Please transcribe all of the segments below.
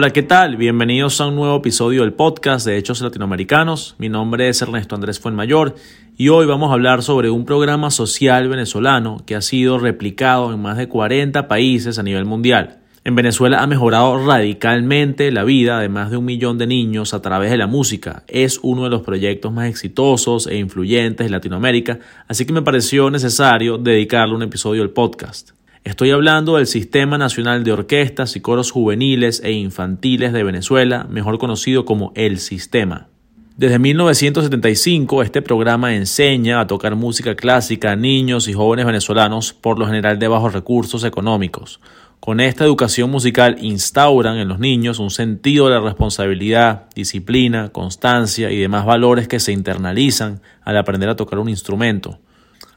Hola, ¿qué tal? Bienvenidos a un nuevo episodio del podcast de Hechos Latinoamericanos. Mi nombre es Ernesto Andrés Fuenmayor y hoy vamos a hablar sobre un programa social venezolano que ha sido replicado en más de 40 países a nivel mundial. En Venezuela ha mejorado radicalmente la vida de más de un millón de niños a través de la música. Es uno de los proyectos más exitosos e influyentes de Latinoamérica, así que me pareció necesario dedicarle un episodio al podcast. Estoy hablando del Sistema Nacional de Orquestas y Coros Juveniles e Infantiles de Venezuela, mejor conocido como El Sistema. Desde 1975 este programa enseña a tocar música clásica a niños y jóvenes venezolanos, por lo general de bajos recursos económicos. Con esta educación musical instauran en los niños un sentido de la responsabilidad, disciplina, constancia y demás valores que se internalizan al aprender a tocar un instrumento.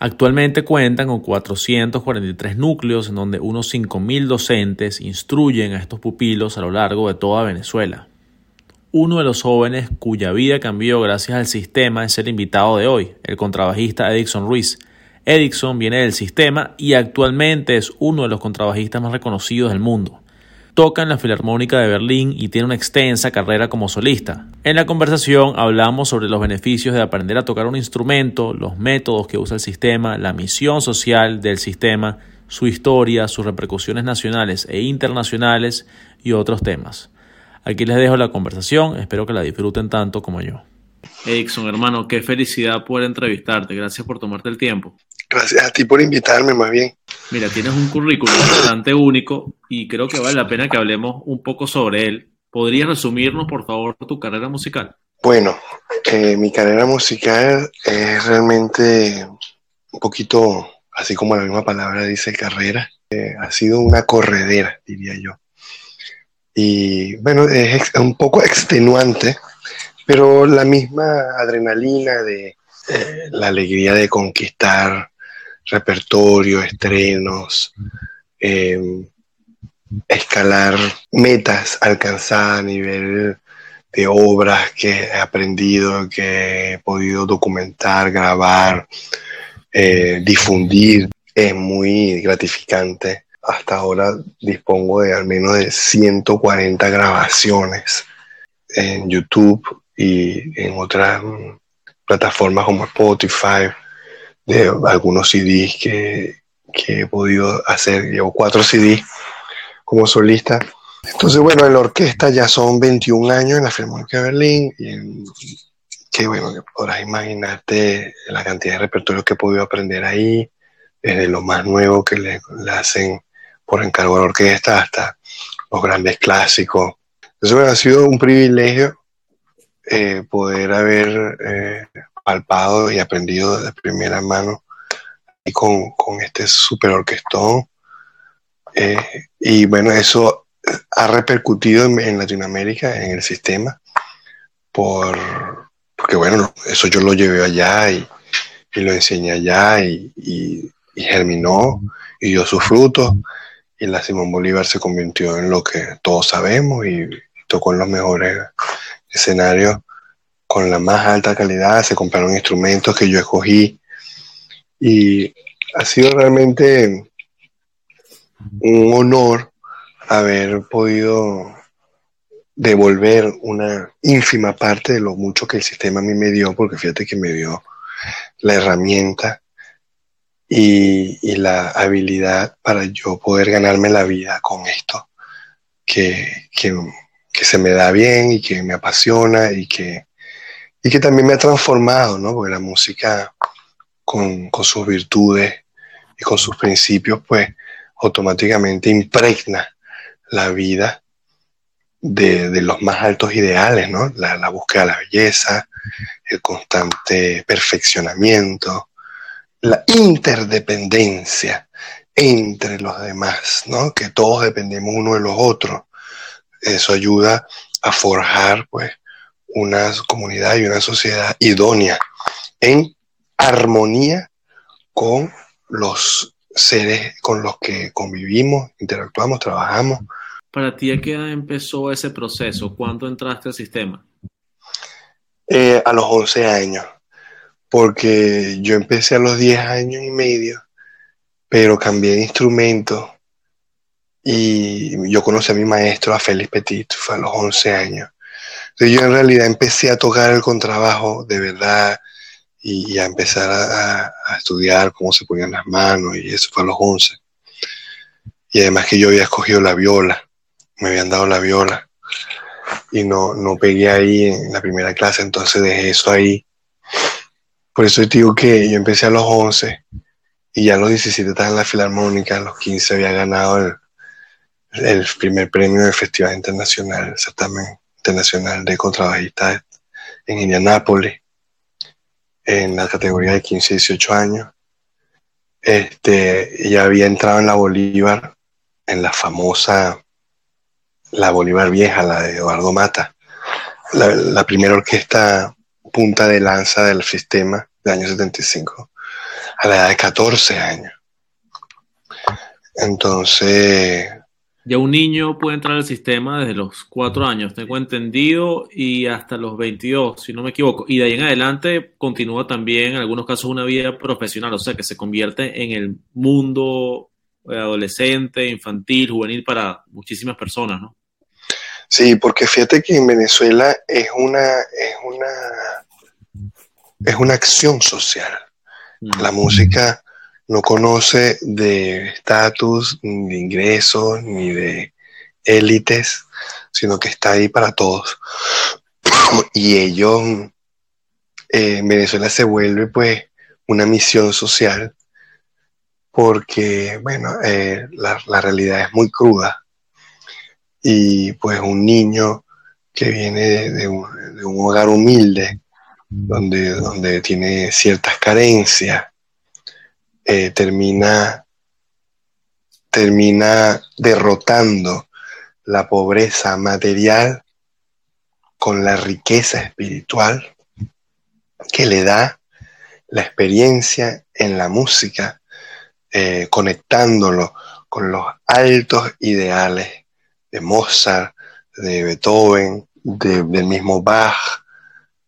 Actualmente cuentan con 443 núcleos en donde unos 5.000 docentes instruyen a estos pupilos a lo largo de toda Venezuela. Uno de los jóvenes cuya vida cambió gracias al sistema es el invitado de hoy, el contrabajista Edison Ruiz. Edison viene del sistema y actualmente es uno de los contrabajistas más reconocidos del mundo. Toca en la Filarmónica de Berlín y tiene una extensa carrera como solista. En la conversación hablamos sobre los beneficios de aprender a tocar un instrumento, los métodos que usa el sistema, la misión social del sistema, su historia, sus repercusiones nacionales e internacionales y otros temas. Aquí les dejo la conversación, espero que la disfruten tanto como yo. Edison, hermano, qué felicidad poder entrevistarte. Gracias por tomarte el tiempo. Gracias a ti por invitarme, más bien. Mira, tienes un currículum bastante único y creo que vale la pena que hablemos un poco sobre él. ¿Podrías resumirnos, por favor, tu carrera musical? Bueno, eh, mi carrera musical es realmente un poquito, así como la misma palabra dice carrera, eh, ha sido una corredera, diría yo. Y bueno, es un poco extenuante, pero la misma adrenalina de eh, la alegría de conquistar repertorio, estrenos, em, escalar metas alcanzadas a nivel de obras que he aprendido, que he podido documentar, grabar, eh, difundir, es muy gratificante. Hasta ahora dispongo de al menos de 140 grabaciones en YouTube y en otras plataformas como Spotify, de algunos CDs que, he podido hacer. Llevo cuatro CDs como solista. Entonces, bueno, en la orquesta ya son 21 años en la Filarmónica de Berlín. Y que bueno, que podrás imaginarte la cantidad de repertorios que he podido aprender ahí, desde lo más nuevo que le, hacen por encargo a la orquesta hasta los grandes clásicos. Entonces, bueno, ha sido un privilegio eh, poder haber eh, palpado y aprendido de primera mano y con, este super orquestón. Eh, y bueno, eso ha repercutido en, Latinoamérica, en el sistema, por, porque bueno, eso yo lo llevé allá y, lo enseñé allá y, germinó y dio sus frutos. Y la Simón Bolívar se convirtió en lo que todos sabemos y tocó en los mejores escenarios con la más alta calidad, se compraron instrumentos que yo escogí. Y ha sido realmente un honor haber podido devolver una ínfima parte de lo mucho que el sistema a mí me dio, porque fíjate que me dio la herramienta y, la habilidad para yo poder ganarme la vida con esto, que, que se me da bien y que me apasiona y que y que también me ha transformado, ¿no? Porque la música con, sus virtudes y con sus principios, pues automáticamente impregna la vida de, los más altos ideales, ¿no? La, la, búsqueda de la belleza, el constante perfeccionamiento, la interdependencia entre los demás, ¿no? Que todos dependemos uno de los otros. Eso ayuda a forjar, pues, una comunidad y una sociedad idónea en armonía con los seres con los que convivimos, interactuamos, trabajamos. ¿Para ti a qué edad empezó ese proceso? ¿Cuándo entraste al sistema? Eh, a los 11 años, porque yo empecé a los 10 años y medio, pero cambié de instrumento y yo conocí a mi maestro, a Félix Petit, fue a los 11 años. Yo en realidad empecé a tocar el contrabajo de verdad y, a empezar a, estudiar cómo se ponían las manos y eso fue a los 11. Y además que yo había escogido la viola, me habían dado la viola y no, no pegué ahí en la primera clase, entonces dejé eso ahí. Por eso digo que yo empecé a los 11 y ya a los 17 estaba en la filarmónica, a los 15 había ganado el, el primer premio del Festival Internacional, certamen internacional de contrabajistas en Indianápolis, en la categoría de 15 y 18 años. Este, ya había entrado en la Bolívar, en la famosa, la Bolívar vieja, la de Eduardo Mata, la, primera orquesta punta de lanza del sistema de año 75, a la edad de 14 años. Entonces, ya un niño puede entrar al sistema desde los cuatro años, tengo entendido, y hasta los 22, si no me equivoco. Y de ahí en adelante continúa también en algunos casos una vida profesional, o sea, que se convierte en el mundo eh, adolescente, infantil, juvenil para muchísimas personas, ¿no? Sí, porque fíjate que en Venezuela es una, es una, es una acción social. Mm. La música no conoce de estatus, ni de ingresos, ni de élites, sino que está ahí para todos. y ellos, eh, en Venezuela se vuelve pues una misión social, porque, bueno, eh, la, realidad es muy cruda. Y pues un niño que viene de, un, hogar humilde, donde, donde tiene ciertas carencias, eh, termina, termina derrotando la pobreza material con la riqueza espiritual que le da la experiencia en la música, eh, conectándolo con los altos ideales de Mozart, de Beethoven, del mismo Bach,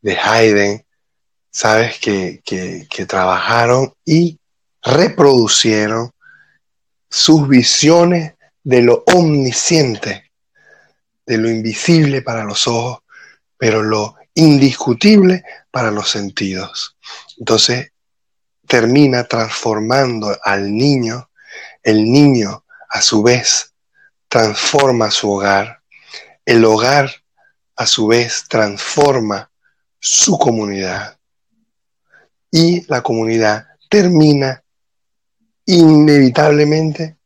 de Haydn, sabes que, que trabajaron y reproducieron sus visiones de lo omnisciente, de lo invisible para los ojos, pero lo indiscutible para los sentidos. Entonces termina transformando al niño, el niño a su vez transforma su hogar, el hogar a su vez transforma su comunidad. Y la comunidad termina inevitablemente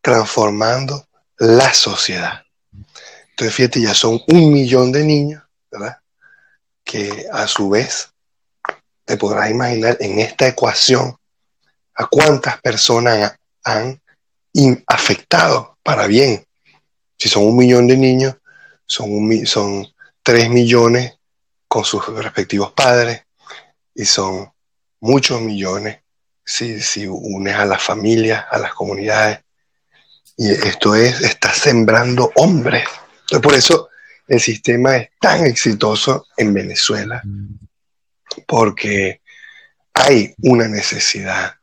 transformando la sociedad. Entonces, fíjate, ya son un millón de niños, ¿verdad? Que a su vez, te podrás imaginar en esta ecuación a cuántas personas han afectado para bien. Si son un millón de niños, son, un, son tres millones con sus respectivos padres y son muchos millones si, si unes a las familias, a las comunidades. Y esto es, está sembrando hombres. Por eso el sistema es tan exitoso en Venezuela, porque hay una necesidad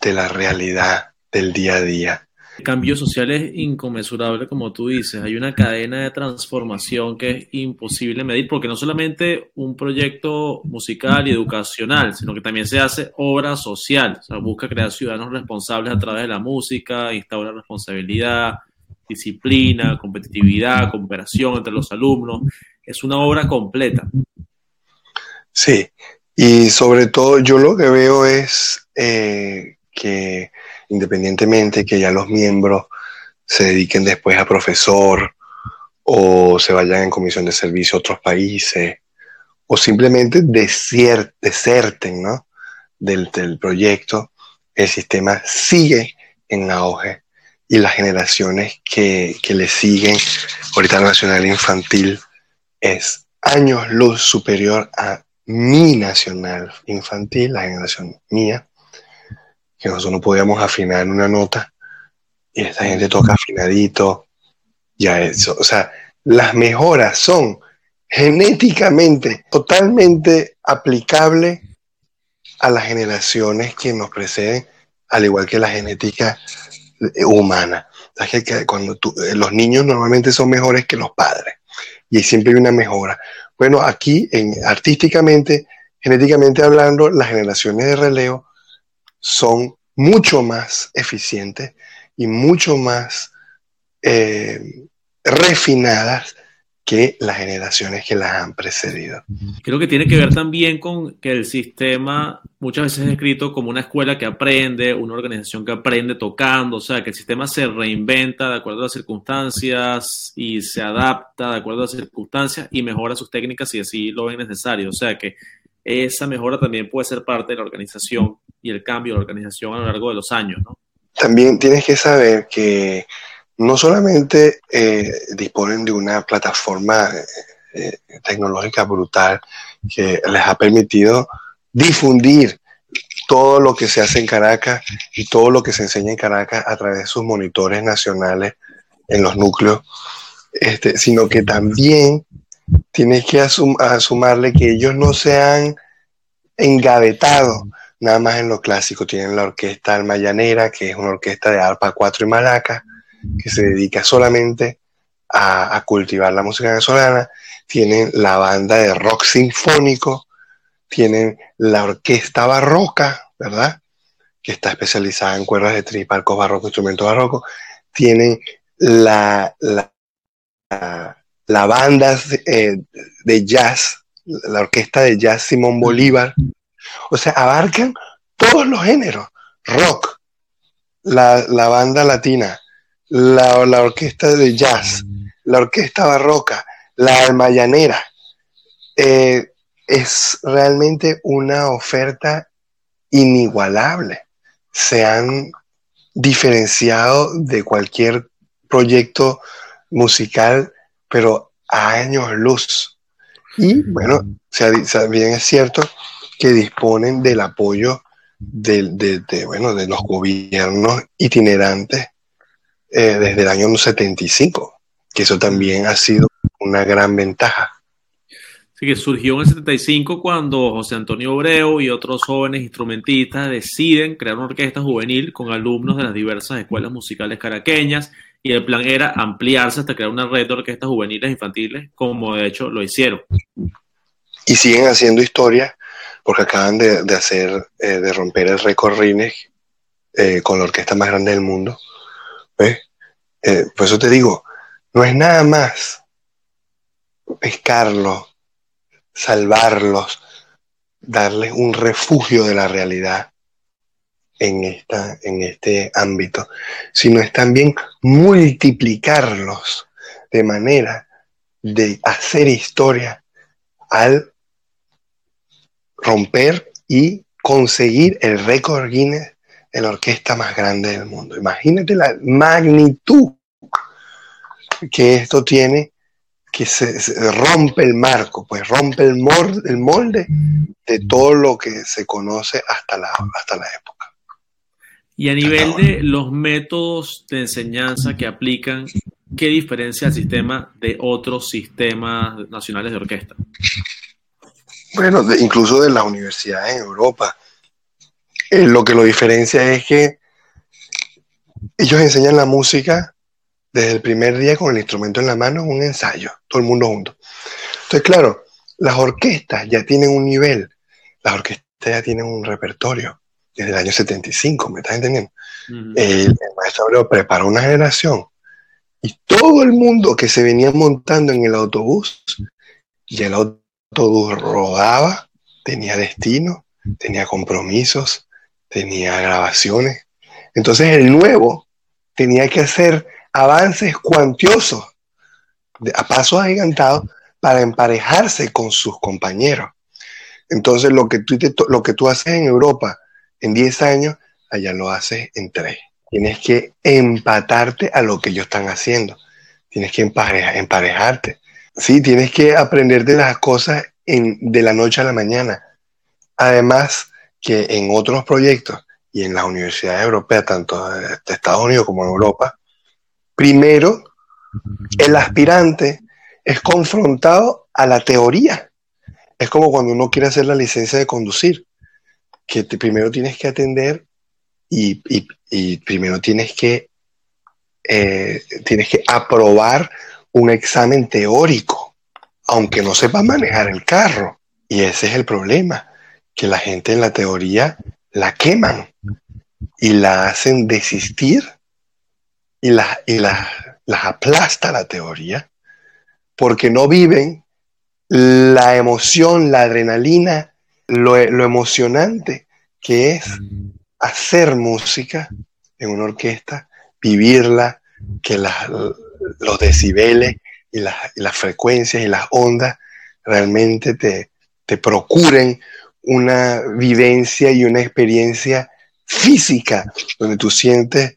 de la realidad del día a día cambio social es inconmensurable, como tú dices. Hay una cadena de transformación que es imposible medir, porque no solamente un proyecto musical y educacional, sino que también se hace obra social. O sea, busca crear ciudadanos responsables a través de la música, instaura responsabilidad, disciplina, competitividad, cooperación entre los alumnos. Es una obra completa. Sí, y sobre todo yo lo que veo es eh, que independientemente que ya los miembros se dediquen después a profesor o se vayan en comisión de servicio a otros países o simplemente deserten ¿no? del, proyecto, el sistema sigue en auge y las generaciones que, que le siguen, ahorita nacional infantil es años luz superior a mi nacional infantil, la generación mía, que nosotros no podíamos afinar una nota y esta gente toca afinadito, ya eso. O sea, las mejoras son genéticamente totalmente aplicables a las generaciones que nos preceden, al igual que la genética humana. sabes que cuando eh, los niños normalmente son mejores que los padres y siempre hay una mejora. Bueno, aquí en, artísticamente, genéticamente hablando, las generaciones de relevo son mucho más eficientes y mucho más eh, refinadas que las generaciones que las han precedido. Creo que tiene que ver también con que el sistema muchas veces es descrito como una escuela que aprende, una organización que aprende tocando, o sea, que el sistema se reinventa de acuerdo a las circunstancias y se adapta de acuerdo a las circunstancias y mejora sus técnicas si así lo ven necesario. O sea, que esa mejora también puede ser parte de la organización y el cambio de la organización a lo largo de los años. También tienes que saber que no solamente eh, disponen de una plataforma eh, tecnológica brutal que les ha permitido difundir todo lo que se hace en Caracas y todo lo que se enseña en Caracas a través de sus monitores nacionales en los núcleos, este, sino que también tienes que asumarle que ellos no se han engavetado nada más en lo clásico. Tienen la orquesta almayanera, que es una orquesta de arpa, cuatro y malaca, que se dedica solamente a, cultivar la música venezolana, tienen la banda de rock sinfónico, tienen la orquesta barroca, ¿verdad? Que está especializada en cuerdas de tripa, arcos barrocos, instrumentos barrocos, tienen la, la, la, banda de, de jazz, la orquesta de jazz Simón Bolívar, o sea, abarcan todos los géneros, rock, la, la banda latina, la, orquesta de jazz, la orquesta barroca, la almayanera. Eh, es realmente una oferta inigualable. Se han diferenciado de cualquier proyecto musical, pero a años luz. Y bueno, bien es cierto que disponen del apoyo de, bueno, de los gobiernos itinerantes eh, desde el año 75, que eso también ha sido una gran ventaja. Sí, que surgió en el 75 cuando José Antonio Obreo y otros jóvenes instrumentistas deciden crear una orquesta juvenil con alumnos de las diversas escuelas musicales caraqueñas y el plan era ampliarse hasta crear una red de orquestas juveniles infantiles, como de hecho lo hicieron. Y siguen haciendo historia porque acaban de, hacer, eh, de romper el récord Rines eh, con la orquesta más grande del mundo ¿Ves? Eh, por eso te digo, no es nada más pescarlos, salvarlos, darles un refugio de la realidad en, esta, en este ámbito, sino es también multiplicarlos de manera de hacer historia al romper y conseguir el récord Guinness la orquesta más grande del mundo. Imagínate la magnitud que esto tiene, que se, rompe el marco, pues rompe el, el molde de todo lo que se conoce hasta la, hasta la época. Y a nivel de los métodos de enseñanza que aplican, ¿qué diferencia el sistema de otros sistemas nacionales de orquesta? Bueno, incluso de las universidades en Europa eh, lo que lo diferencia es que ellos enseñan la música desde el primer día con el instrumento en la mano, un ensayo, todo el mundo junto. Entonces, claro, las orquestas ya tienen un nivel, las orquestas ya tienen un repertorio desde el año 75, ¿me estás entendiendo? el, maestro Abreu preparó una generación y todo el mundo que se venía montando en el autobús, y el autobús rodaba, tenía destino, tenía compromisos, tenía grabaciones. Entonces el nuevo tenía que hacer avances cuantiosos, a pasos agigantados, para emparejarse con sus compañeros. Entonces lo que tú, lo que tú haces en Europa en 10 años, allá lo haces en 3. Tienes que empatarte a lo que ellos están haciendo. Tienes que emparejarte. Sí, tienes que aprender de las cosas de la noche a la mañana. Además, que en otros proyectos y en las universidades europeas, tanto de Estados Unidos como en Europa, primero el aspirante es confrontado a la teoría. Es como cuando uno quiere hacer la licencia de conducir, que primero tienes que atender y, primero tienes que eh, tienes que aprobar un examen teórico, aunque no sepas manejar el carro. Y ese es el problema, que la gente en la teoría la queman y la hacen desistir y, la, y la, las aplasta la teoría porque no viven la emoción, la adrenalina, lo, lo emocionante que es hacer música en una orquesta, vivirla, que los decibeles y, las frecuencias y las ondas realmente te, te procuren una vivencia y una experiencia física, donde tú sientes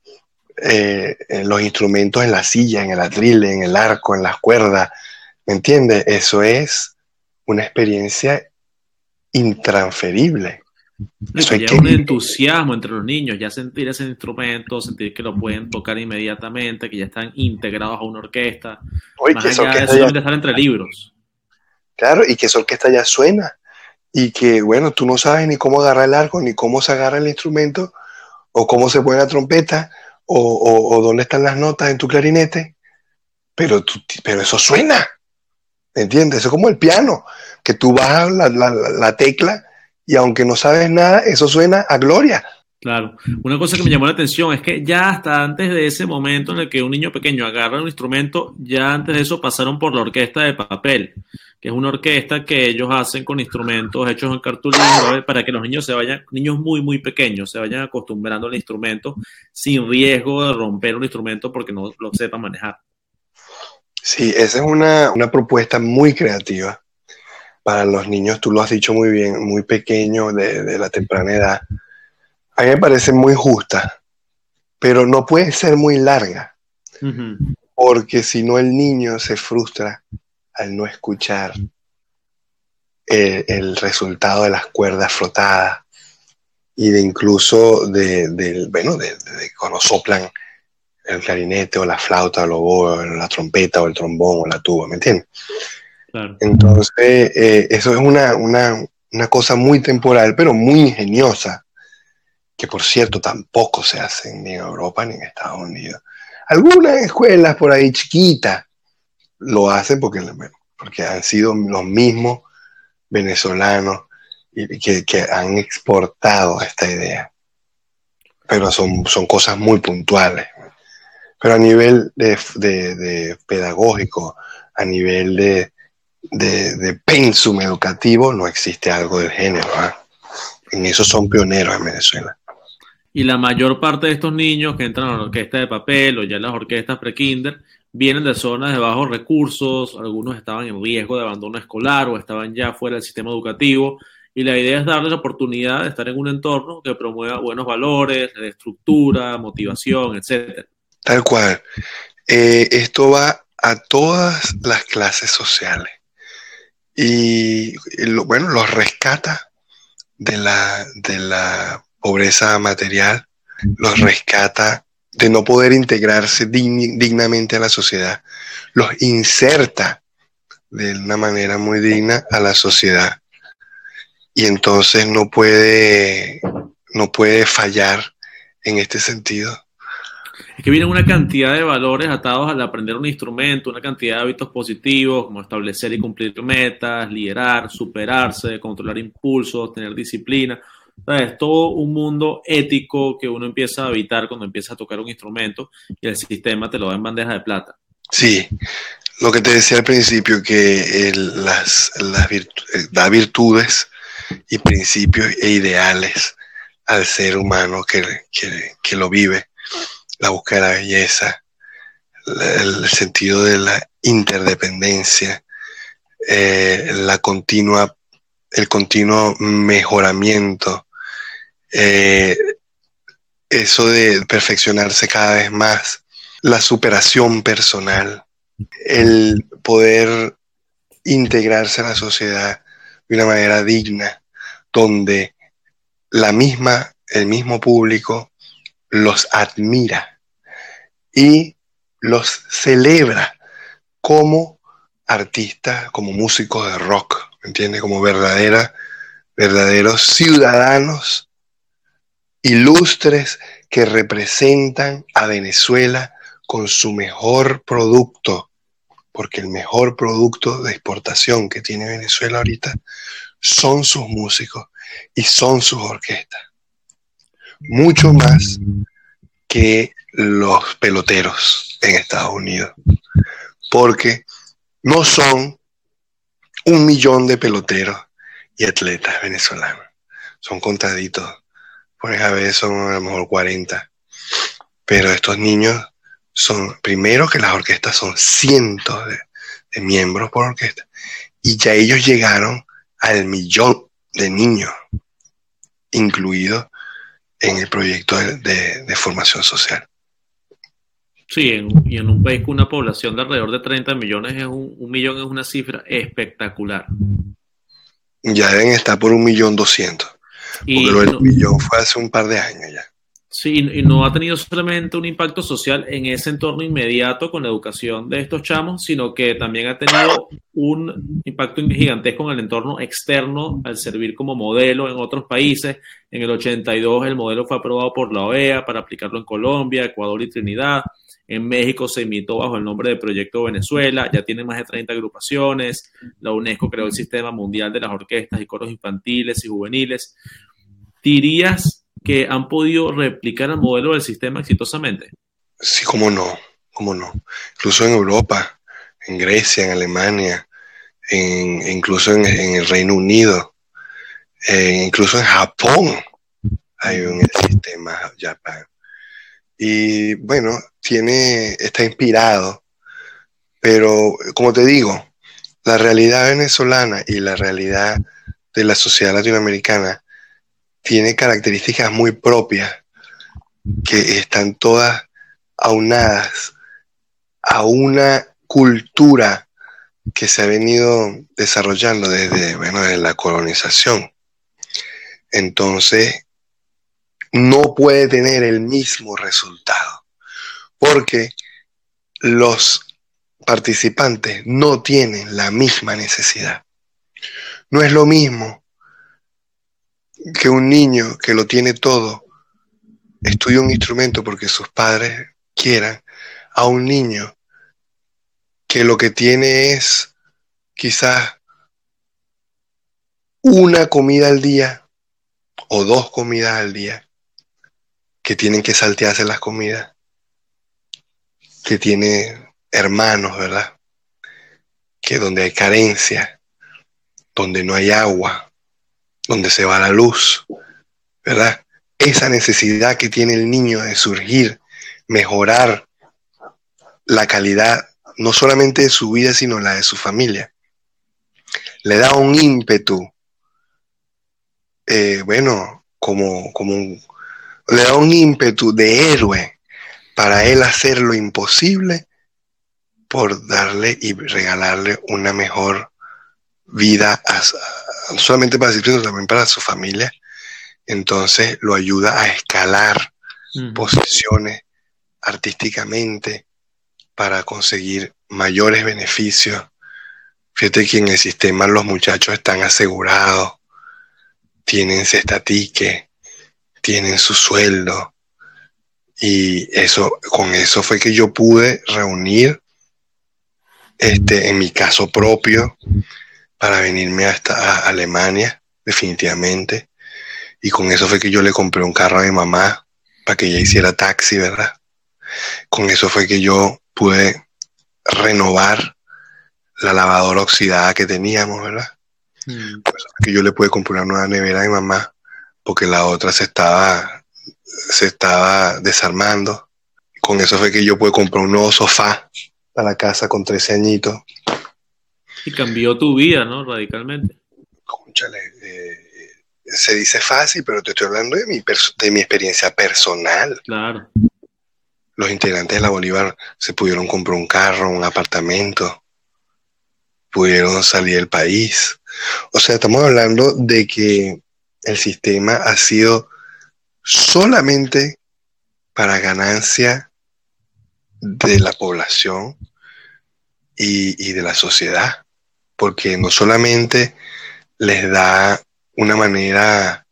eh, los instrumentos en la silla, en el atril, en el arco, en las cuerdas, ¿me entiendes? Eso es una experiencia intransferible. Eso hay un entusiasmo entre los niños, ya sentir ese instrumento, sentir que lo pueden tocar inmediatamente, que ya están integrados a una orquesta. Oye, más allá de solamente estar entre libros. Claro, y que esa orquesta ya suena. Y que, bueno, tú no sabes ni cómo agarrar el arco, ni cómo se agarra el instrumento, o cómo se pone la trompeta, o, dónde están las notas en tu clarinete, pero, pero eso suena. ¿Entiendes? Eso es como el piano, que tú bajas la, la tecla y aunque no sabes nada, eso suena a gloria. Claro. Una cosa que me llamó la atención es que ya hasta antes de ese momento en el que un niño pequeño agarra un instrumento, ya antes de eso pasaron por la orquesta de papel, que es una orquesta que ellos hacen con instrumentos hechos en cartulina para que los niños se vayan, niños muy, muy pequeños, se vayan acostumbrando al instrumento sin riesgo de romper un instrumento porque no lo sepan manejar. Sí, esa es una, una propuesta muy creativa para los niños, tú lo has dicho muy bien, muy pequeños, de, la temprana edad, a mí me parece muy justa, pero no puede ser muy larga, porque si no el niño se frustra al no escuchar el, resultado de las cuerdas frotadas y de incluso de, bueno, de, cuando soplan el clarinete o la flauta o la trompeta o el trombón o la tuba, ¿me entiendes? Entonces, eh, eso es una, cosa muy temporal, pero muy ingeniosa, que por cierto tampoco se hace ni en Europa ni en Estados Unidos. Algunas escuelas por ahí chiquitas lo hacen porque, porque han sido los mismos venezolanos que, que han exportado esta idea. Pero son, son cosas muy puntuales. Pero a nivel de pedagógico, a nivel de, de, pensum educativo no existe algo del género. ¿ah? En eso son pioneros en Venezuela. Y la mayor parte de estos niños que entran a la orquesta de papel o ya en las orquestas pre-kinder vienen de zonas de bajos recursos, algunos estaban en riesgo de abandono escolar o estaban ya fuera del sistema educativo. Y la idea es darles la oportunidad de estar en un entorno que promueva buenos valores, estructura, motivación, etc. Tal cual. Eh, esto va a todas las clases sociales y, bueno, los rescata de la, de la pobreza material, los rescata de no poder integrarse dignamente a la sociedad, los inserta de una manera muy digna a la sociedad. Y entonces no puede, no puede fallar en este sentido es que vienen una cantidad de valores atados al aprender un instrumento, una cantidad de hábitos positivos, como establecer y cumplir metas, liderar, superarse, controlar impulsos, tener disciplina. Es todo un mundo ético que uno empieza a habitar cuando empieza a tocar un instrumento y el sistema te lo da en bandeja de plata. Sí, lo que te decía al principio, que las, eh, da virtudes y principios e ideales al ser humano que, que lo vive la búsqueda de la belleza, el sentido de la interdependencia, eh, la continua, el continuo mejoramiento, eh, eso de perfeccionarse cada vez más, la superación personal, el poder integrarse a la sociedad de una manera digna, donde la misma, el mismo público los admira y los celebra como artistas, como músicos de rock, ¿me entiendes? Como verdaderos ciudadanos ilustres que representan a Venezuela con su mejor producto, porque el mejor producto de exportación que tiene Venezuela ahorita son sus músicos y son sus orquestas. Mucho más que los peloteros en Estados Unidos, porque no son un millón de peloteros y atletas venezolanos, son contaditos, por a veces son a lo mejor 40, pero estos niños son, primero que las orquestas son cientos de, miembros por orquesta, y ya ellos llegaron al millón de niños incluidos en el proyecto de, formación social. Sí, y en un país con una población de alrededor de 30 millones, es un, millón es una cifra espectacular. Ya deben estar por un millón doscientos. Porque lo del millón fue hace un par de años ya. Sí, y no ha tenido solamente un impacto social en ese entorno inmediato con la educación de estos chamos, sino que también ha tenido un impacto gigantesco en el entorno externo al servir como modelo en otros países. En el 82 el modelo fue aprobado por la OEA para aplicarlo en Colombia, Ecuador y Trinidad. En México se imitó bajo el nombre de Proyecto Venezuela, ya tiene más de 30 agrupaciones. La UNESCO creó el Sistema Mundial de las Orquestas y Coros Infantiles y Juveniles. ¿Dirías que han podido replicar el modelo del sistema exitosamente? Sí, cómo no, cómo no. Incluso en Europa, en Grecia, en Alemania, en, incluso en, el Reino Unido, eh, incluso en Japón hay un sistema Japan. Y bueno, tiene, está inspirado, pero como te digo, la realidad venezolana y la realidad de la sociedad latinoamericana tiene características muy propias que están todas aunadas a una cultura que se ha venido desarrollando desde, bueno, desde la colonización. Entonces, no puede tener el mismo resultado, porque los participantes no tienen la misma necesidad. No es lo mismo que un niño que lo tiene todo estudie un instrumento porque sus padres quieran, a un niño que lo que tiene es quizás una comida al día o dos comidas al día, que tienen que saltearse las comidas, que tiene hermanos, ¿verdad? Que donde hay carencia, donde no hay agua, donde se va la luz, ¿verdad? Esa necesidad que tiene el niño de surgir, mejorar la calidad, no solamente de su vida, sino la de su familia. Le da un ímpetu, eh, bueno, como, como le da un ímpetu de héroe para él hacer lo imposible por darle y regalarle una mejor vida a, solamente para sí, sino también para su familia. Entonces lo ayuda a escalar posiciones artísticamente para conseguir mayores beneficios. Fíjate que en el sistema los muchachos están asegurados, tienen cestatique, tienen su sueldo. Y eso, con eso fue que yo pude reunir, este, en mi caso propio, para venirme hasta Alemania, definitivamente. Y con eso fue que yo le compré un carro a mi mamá para que ella hiciera taxi, ¿verdad? Con eso fue que yo pude renovar la lavadora oxidada que teníamos, ¿verdad? Mm. Fue que yo le pude comprar una nueva nevera a mi mamá, porque la otra se estaba, se estaba desarmando. Con eso fue que yo pude comprar un nuevo sofá para la casa con 13 añitos y cambió tu vida, ¿no? Radicalmente. Conchale, eh, se dice fácil, pero te estoy hablando de mi, de mi experiencia personal. Claro. Los integrantes de la Bolívar se pudieron comprar un carro, un apartamento, pudieron salir del país. O sea, estamos hablando de que el sistema ha sido solamente para ganancia de la población y, y de la sociedad porque no solamente les da una manera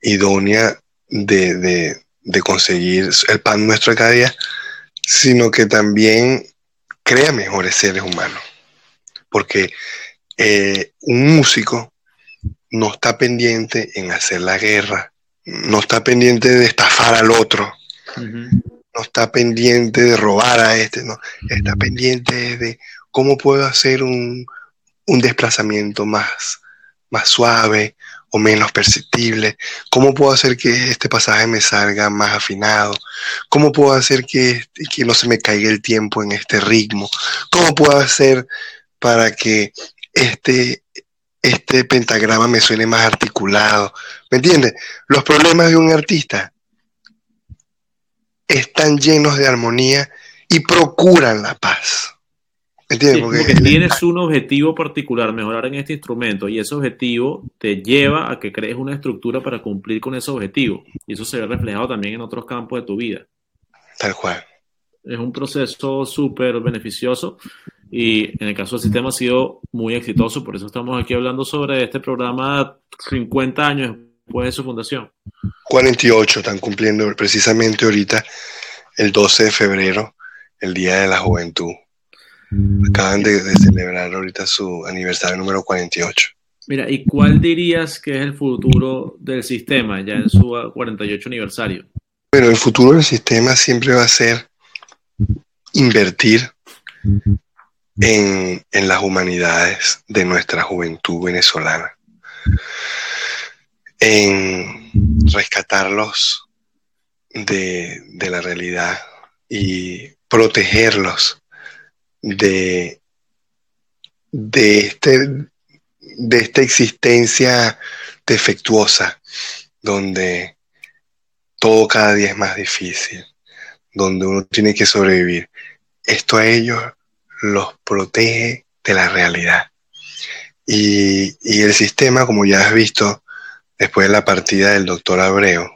idónea de, conseguir el pan nuestro de cada día, sino que también crea mejores seres humanos. Porque eh, un músico no está pendiente en hacer la guerra, no está pendiente de estafar al otro, no está pendiente de robar a este, no, está pendiente de cómo puedo hacer un, desplazamiento más, más suave o menos perceptible, cómo puedo hacer que este pasaje me salga más afinado, cómo puedo hacer que, que no se me caiga el tiempo en este ritmo, cómo puedo hacer para que este, este pentagrama me suene más articulado. ¿Me entiendes? Los problemas de un artista están llenos de armonía y procuran la paz. ¿Entiendes? porque, tienes un objetivo particular, mejorar en este instrumento, y ese objetivo te lleva a que crees una estructura para cumplir con ese objetivo. Y eso se ve reflejado también en otros campos de tu vida. Tal cual. Es un proceso súper beneficioso y en el caso del sistema ha sido muy exitoso, por eso estamos aquí hablando sobre este programa 50 años después de su fundación. 48 están cumpliendo precisamente ahorita el 12 de febrero, el Día de la Juventud. Acaban de, celebrar ahorita su aniversario número 48. Mira, ¿y cuál dirías que es el futuro del sistema ya en su 48 aniversario? Bueno, el futuro del sistema siempre va a ser invertir en, las humanidades de nuestra juventud venezolana, en rescatarlos de, la realidad y protegerlos de, de, este, de esta existencia defectuosa, donde todo cada día es más difícil, donde uno tiene que sobrevivir. Esto a ellos los protege de la realidad. Y, el sistema, como ya has visto, después de la partida del doctor Abreu,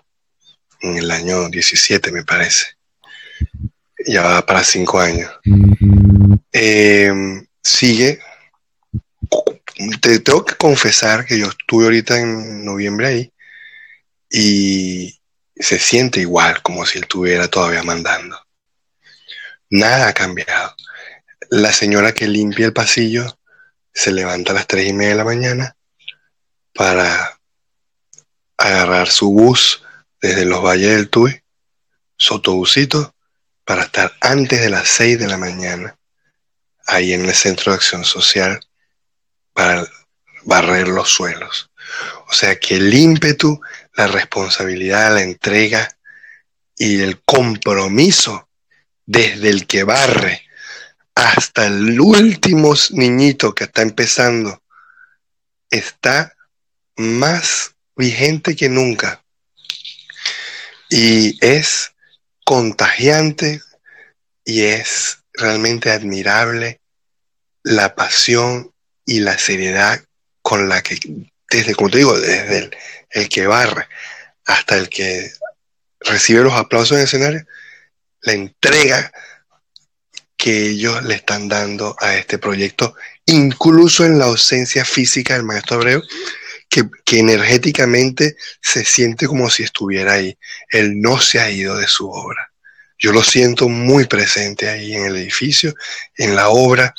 en el año 17 me parece, ya va para cinco años, em, sigue. Te tengo que confesar que yo estuve ahorita en noviembre ahí y se siente igual como si él estuviera todavía mandando. Nada ha cambiado. La señora que limpia el pasillo se levanta a las tres y media de la mañana para agarrar su bus desde los valles del Tuy, su autobusito, para estar antes de las seis de la mañana ahí en el centro de acción social para barrer los suelos. O sea que el ímpetu, la responsabilidad, la entrega y el compromiso desde el que barre hasta el último niñito que está empezando, está más vigente que nunca. Y es contagiante y es realmente admirable la pasión y la seriedad con la que, desde, como te digo, desde el, que barre hasta el que recibe los aplausos en el escenario, la entrega que ellos le están dando a este proyecto, incluso en la ausencia física del maestro Abreu, que, que, energéticamente se siente como si estuviera ahí. Él no se ha ido de su obra. Yo lo siento muy presente ahí en el edificio, en la obra,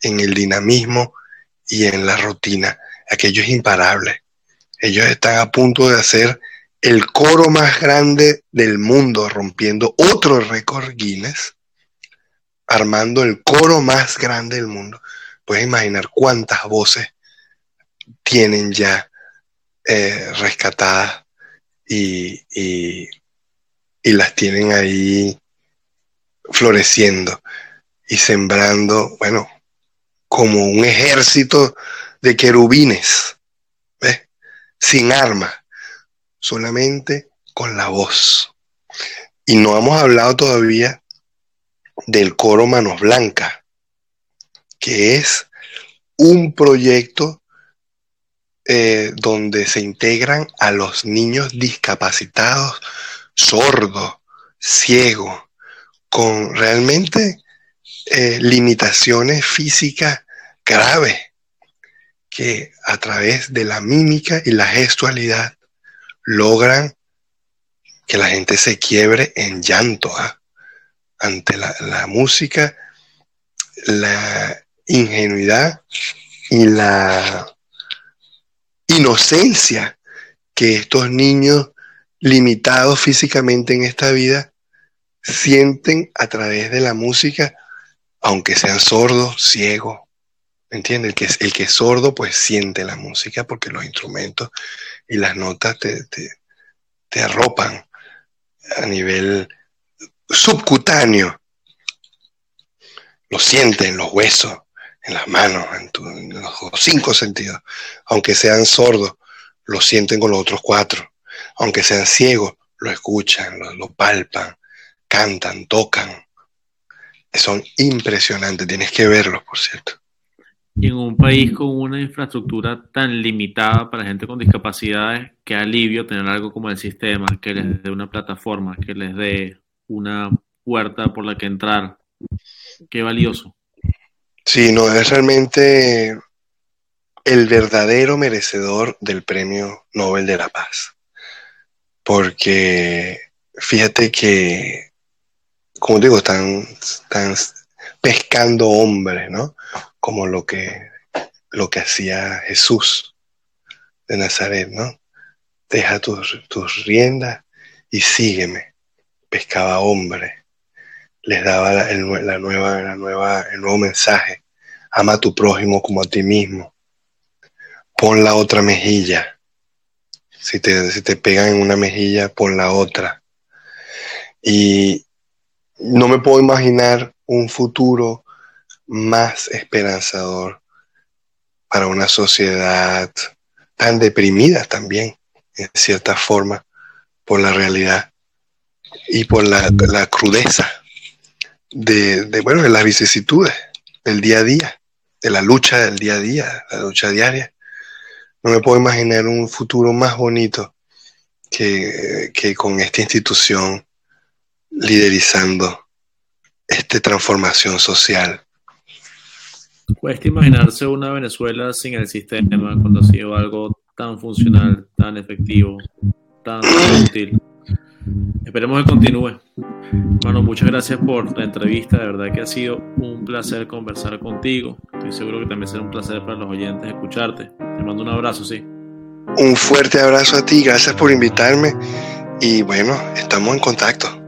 en el dinamismo y en la rutina. Aquello es imparable. Ellos están a punto de hacer el coro más grande del mundo, rompiendo otro récord Guinness armando el coro más grande del mundo. Puedes imaginar cuántas voces tienen ya eh, rescatadas y, y, las tienen ahí floreciendo y sembrando, bueno, como un ejército de querubines, ¿ves? Sin armas, solamente con la voz. Y no hemos hablado todavía del coro Manos Blancas, que es un proyecto eh, donde se integran a los niños discapacitados, sordos, ciegos, con realmente eh, limitaciones físicas graves, que a través de la mímica y la gestualidad logran que la gente se quiebre en llanto. ¿ah? ante la, música, la ingenuidad y la inocencia que estos niños limitados físicamente en esta vida sienten a través de la música, aunque sean sordos, ciegos. ¿Me entiendes? El que, el que es sordo pues siente la música porque los instrumentos y las notas te, te arropan a nivel subcutáneo. Lo sienten en los huesos, en las manos, en, los cinco sentidos. Aunque sean sordos, lo sienten con los otros cuatro. Aunque sean ciegos, lo escuchan, lo, palpan, cantan, tocan. Son impresionantes, tienes que verlos, por cierto. Y en un país con una infraestructura tan limitada para gente con discapacidades, qué alivio tener algo como el sistema, que les dé una plataforma, que les dé una puerta por la que entrar. Qué valioso. Sí, no, es realmente el verdadero merecedor del Premio Nobel de la Paz. Porque fíjate que, como digo, están, pescando hombres, ¿no? Como lo que, lo que hacía Jesús de Nazaret, ¿no? Deja tus, tus riendas y sígueme. Pescaba hombre, les daba la, nueva, la nueva, el nuevo mensaje, ama a tu prójimo como a ti mismo, pon la otra mejilla, si te, si te pegan en una mejilla, pon la otra. Y no me puedo imaginar un futuro más esperanzador para una sociedad tan deprimida también, en cierta forma, por la realidad y por la, crudeza de, bueno, de las vicisitudes del día a día, de la lucha del día a día, la lucha diaria. No me puedo imaginar un futuro más bonito que, con esta institución liderizando esta transformación social. Cuesta imaginarse una Venezuela sin el sistema cuando ha sido algo tan funcional, tan efectivo, tan útil. Esperemos que continúe. Bueno, muchas gracias por la entrevista. De verdad que ha sido un placer conversar contigo. Estoy seguro que también será un placer para los oyentes escucharte. Te mando un abrazo, sí. Un fuerte abrazo a ti. Gracias por invitarme. Y bueno, estamos en contacto.